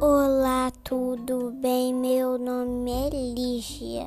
Olá, tudo bem? Meu nome é Lígia.